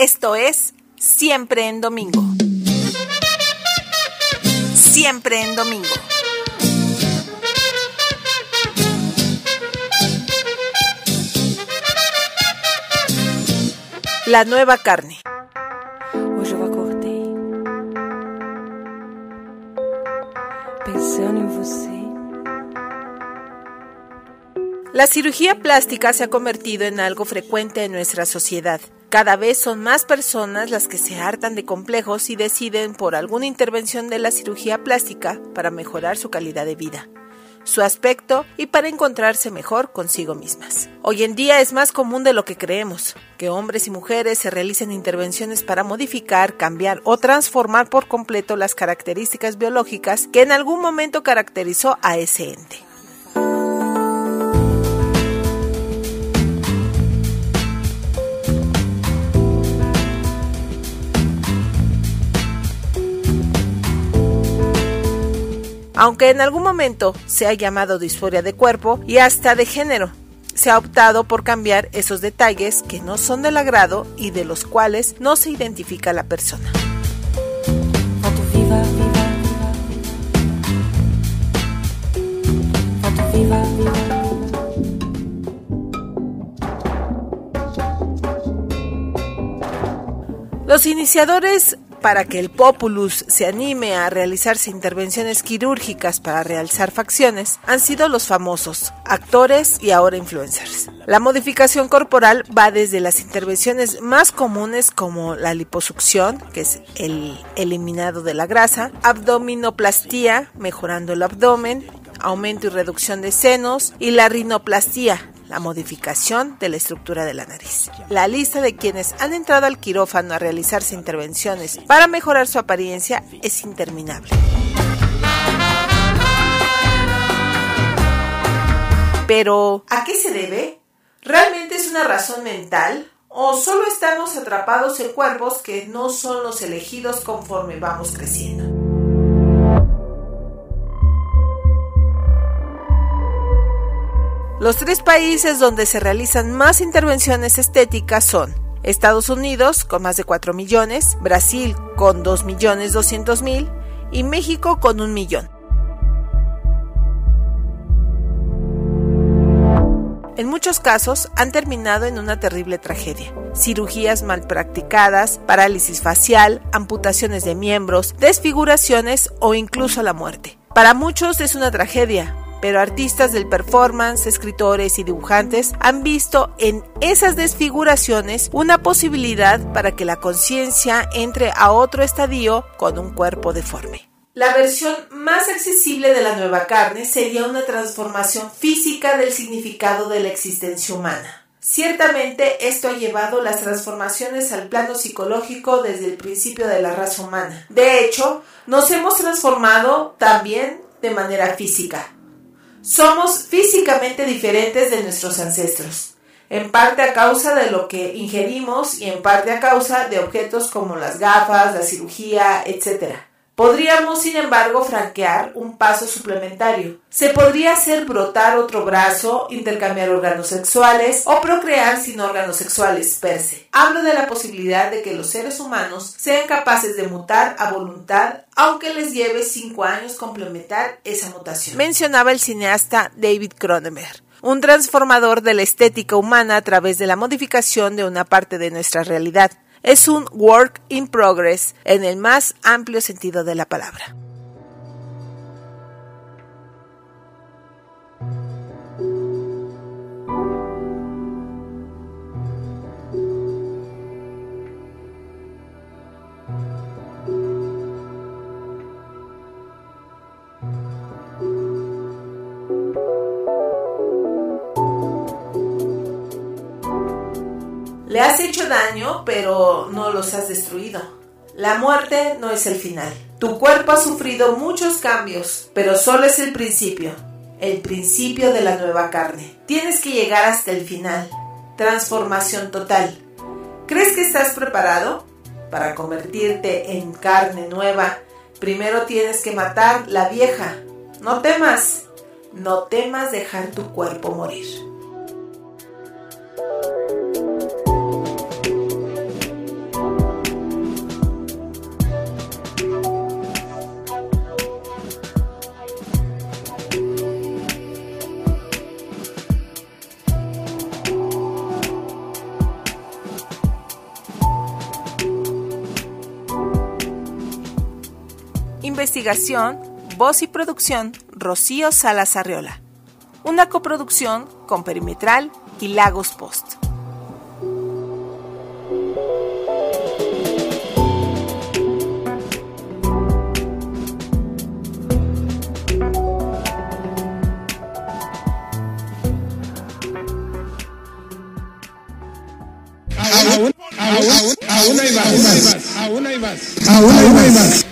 Esto es Siempre en Domingo. Siempre en Domingo. La nueva carne. La cirugía plástica se ha convertido en algo frecuente en nuestra sociedad. Cada vez son más personas las que se hartan de complejos y deciden por alguna intervención de la cirugía plástica para mejorar su calidad de vida su aspecto y para encontrarse mejor consigo mismas. Hoy en día es más común de lo que creemos, que hombres y mujeres se realicen intervenciones para modificar, cambiar o transformar por completo las características biológicas que en algún momento caracterizó a ese ente. Aunque en algún momento se ha llamado disforia de cuerpo y hasta de género. Se ha optado por cambiar esos detalles que no son del agrado y de los cuales no se identifica la persona. Los iniciadores para que el populus se anime a realizarse intervenciones quirúrgicas para realzar facciones han sido los famosos actores y ahora influencers. La modificación corporal va desde las intervenciones más comunes como la liposucción, que es el eliminado de la grasa, abdominoplastía, mejorando el abdomen, aumento y reducción de senos, y la rinoplastía, la modificación de la estructura de la nariz. La lista de quienes han entrado al quirófano a realizarse intervenciones para mejorar su apariencia es interminable. Pero, ¿a qué se debe? ¿Realmente es una razón mental? ¿O solo estamos atrapados en cuerpos que no son los elegidos conforme vamos creciendo? Los tres países donde se realizan más intervenciones estéticas son Estados Unidos con más de 4 millones, Brasil con 2 millones 200 mil y México con un millón. En muchos casos han terminado en una terrible tragedia. Cirugías mal practicadas, parálisis facial, amputaciones de miembros, desfiguraciones o incluso la muerte. Para muchos es una tragedia, pero artistas del performance, escritores y dibujantes han visto en esas desfiguraciones una posibilidad para que la conciencia entre a otro estadio con un cuerpo deforme. La versión más accesible de la nueva carne sería una transformación física del significado de la existencia humana. Ciertamente esto ha llevado las transformaciones al plano psicológico desde el principio de la raza humana. De hecho, nos hemos transformado también de manera física. Somos físicamente diferentes de nuestros ancestros, en parte a causa de lo que ingerimos y en parte a causa de objetos como las gafas, la cirugía, etc. Podríamos, sin embargo, franquear un paso suplementario. Se podría hacer brotar otro brazo, intercambiar órganos sexuales o procrear sin órganos sexuales per se. Hablo de la posibilidad de que los seres humanos sean capaces de mutar a voluntad, aunque les lleve cinco años complementar esa mutación. Mencionaba el cineasta David Cronenberg un transformador de la estética humana a través de la modificación de una parte de nuestra realidad es un work in progress en el más amplio sentido de la palabra. Le has hecho daño, pero no los has destruido. La muerte no es el final. Tu cuerpo ha sufrido muchos cambios, pero solo es el principio, el principio de la nueva carne. Tienes que llegar hasta el final. Transformación total. ¿Crees que estás preparado? Para convertirte en carne nueva, primero tienes que matar la vieja. No temas, no temas dejar tu cuerpo morir. Investigación, voz y producción, Rocío Salas Arriola. Una coproducción con Perimetral y Lagos Post. Aún, aún, aún hay más. Aún hay más. Aún hay más.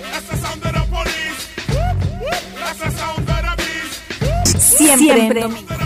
Siempre.